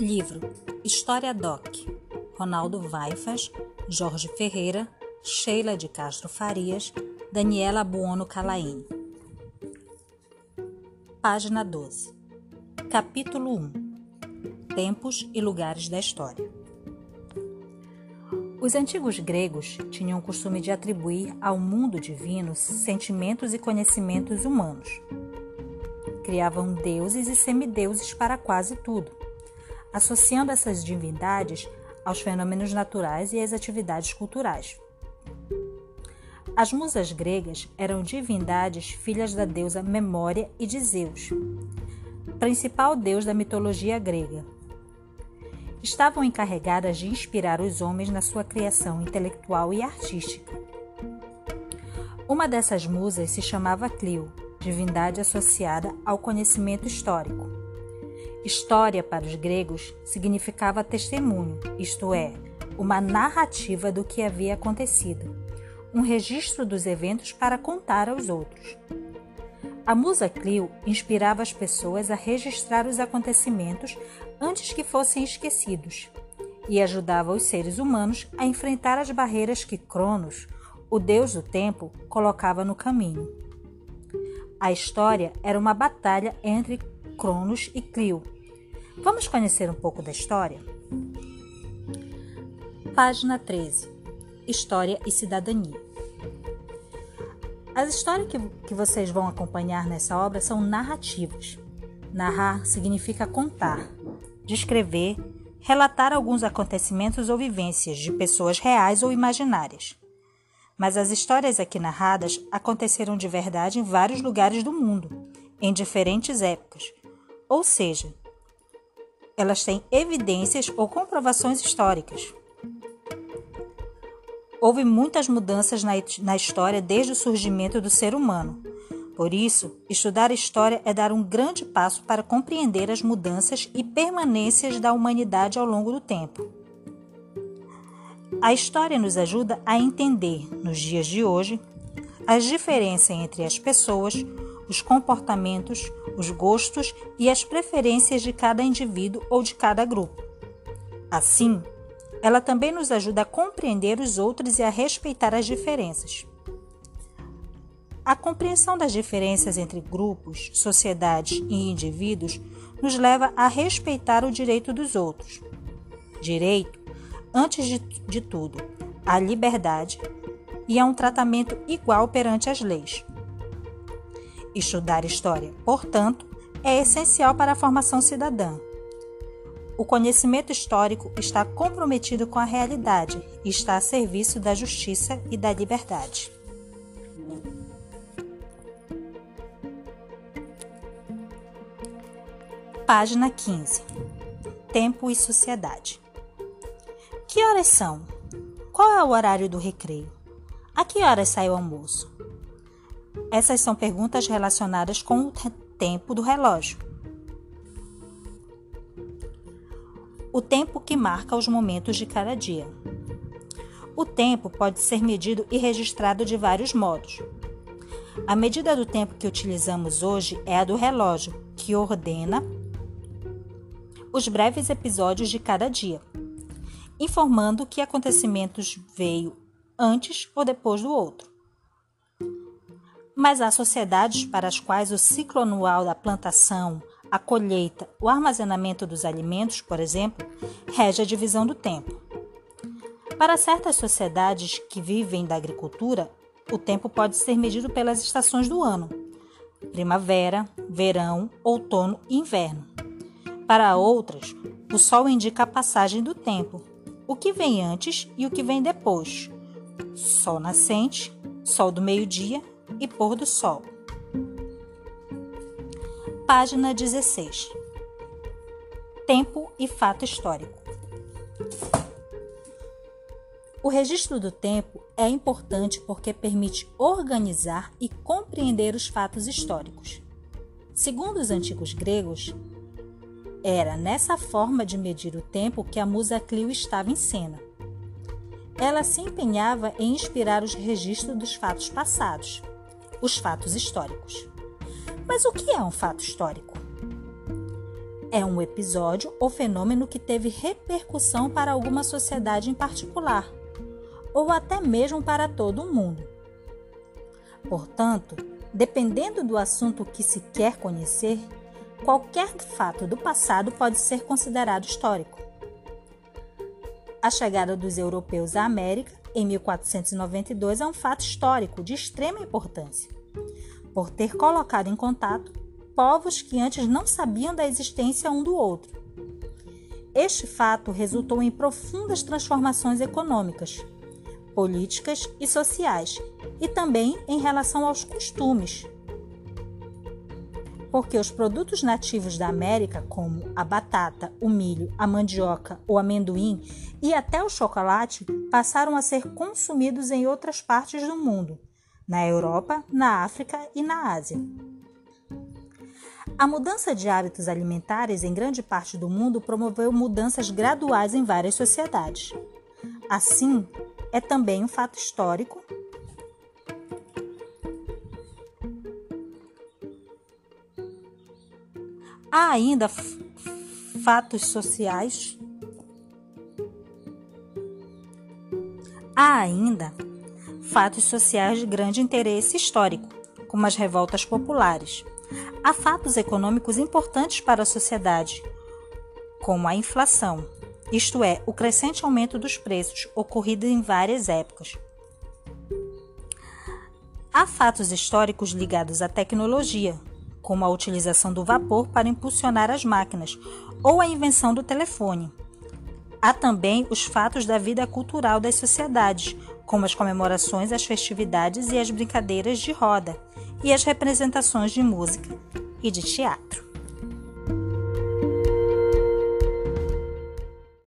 Livro História Doc Ronaldo Vaifas, Jorge Ferreira, Sheila de Castro Farias, Daniela Buono Calaini. Página 12 Capítulo 1 Tempos e lugares da história. Os antigos gregos tinham o costume de atribuir ao mundo divino sentimentos e conhecimentos humanos. Criavam deuses e semideuses para quase tudo associando essas divindades aos fenômenos naturais e às atividades culturais. As musas gregas eram divindades filhas da deusa Memória e de Zeus, principal deus da mitologia grega. Estavam encarregadas de inspirar os homens na sua criação intelectual e artística. Uma dessas musas se chamava Clio, divindade associada ao conhecimento histórico. História para os gregos significava testemunho, isto é, uma narrativa do que havia acontecido, um registro dos eventos para contar aos outros. A musa Clio inspirava as pessoas a registrar os acontecimentos antes que fossem esquecidos e ajudava os seres humanos a enfrentar as barreiras que Cronos, o deus do tempo, colocava no caminho. A história era uma batalha entre Cronos e Clio. Vamos conhecer um pouco da história? Página 13 História e Cidadania. As histórias que, que vocês vão acompanhar nessa obra são narrativas. Narrar significa contar, descrever, relatar alguns acontecimentos ou vivências de pessoas reais ou imaginárias. Mas as histórias aqui narradas aconteceram de verdade em vários lugares do mundo, em diferentes épocas ou seja, elas têm evidências ou comprovações históricas. Houve muitas mudanças na, na história desde o surgimento do ser humano. Por isso, estudar história é dar um grande passo para compreender as mudanças e permanências da humanidade ao longo do tempo. A história nos ajuda a entender, nos dias de hoje, as diferenças entre as pessoas, os comportamentos, os gostos e as preferências de cada indivíduo ou de cada grupo. Assim, ela também nos ajuda a compreender os outros e a respeitar as diferenças. A compreensão das diferenças entre grupos, sociedades e indivíduos nos leva a respeitar o direito dos outros. Direito, antes de, de tudo, à liberdade e a um tratamento igual perante as leis. Estudar história, portanto, é essencial para a formação cidadã. O conhecimento histórico está comprometido com a realidade e está a serviço da justiça e da liberdade. Página 15. Tempo e sociedade. Que horas são? Qual é o horário do recreio? A que horas sai o almoço? Essas são perguntas relacionadas com o tempo do relógio. O tempo que marca os momentos de cada dia. O tempo pode ser medido e registrado de vários modos. A medida do tempo que utilizamos hoje é a do relógio, que ordena os breves episódios de cada dia, informando que acontecimentos veio antes ou depois do outro mas há sociedades para as quais o ciclo anual da plantação, a colheita, o armazenamento dos alimentos, por exemplo, rege a divisão do tempo. Para certas sociedades que vivem da agricultura, o tempo pode ser medido pelas estações do ano: primavera, verão, outono e inverno. Para outras, o sol indica a passagem do tempo, o que vem antes e o que vem depois. Sol nascente, sol do meio-dia e pôr do sol. Página 16. Tempo e fato histórico. O registro do tempo é importante porque permite organizar e compreender os fatos históricos. Segundo os antigos gregos, era nessa forma de medir o tempo que a musa Clio estava em cena. Ela se empenhava em inspirar os registros dos fatos passados, os fatos históricos. Mas o que é um fato histórico? é um episódio ou fenômeno que teve repercussão para alguma sociedade em particular, ou até mesmo para todo o mundo. Portanto, dependendo do assunto que se quer conhecer, qualquer fato do passado pode ser considerado histórico. A chegada dos europeus à América em 1492 é um fato histórico de extrema importância, por ter colocado em contato povos que antes não sabiam da existência um do outro. Este fato resultou em profundas transformações econômicas, políticas e sociais, e também em relação aos costumes. Porque os produtos nativos da América, como a batata, o milho, a mandioca, o amendoim e até o chocolate, passaram a ser consumidos em outras partes do mundo, na Europa, na África e na Ásia. A mudança de hábitos alimentares em grande parte do mundo promoveu mudanças graduais em várias sociedades. Assim, é também um fato histórico Há ainda fatos sociais. Há ainda fatos sociais de grande interesse histórico, como as revoltas populares, Há fatos econômicos importantes para a sociedade, como a inflação, isto é, o crescente aumento dos preços ocorrido em várias épocas. Há fatos históricos ligados à tecnologia, como a utilização do vapor para impulsionar as máquinas ou a invenção do telefone. Há também os fatos da vida cultural das sociedades, como as comemorações, as festividades e as brincadeiras de roda, e as representações de música e de teatro.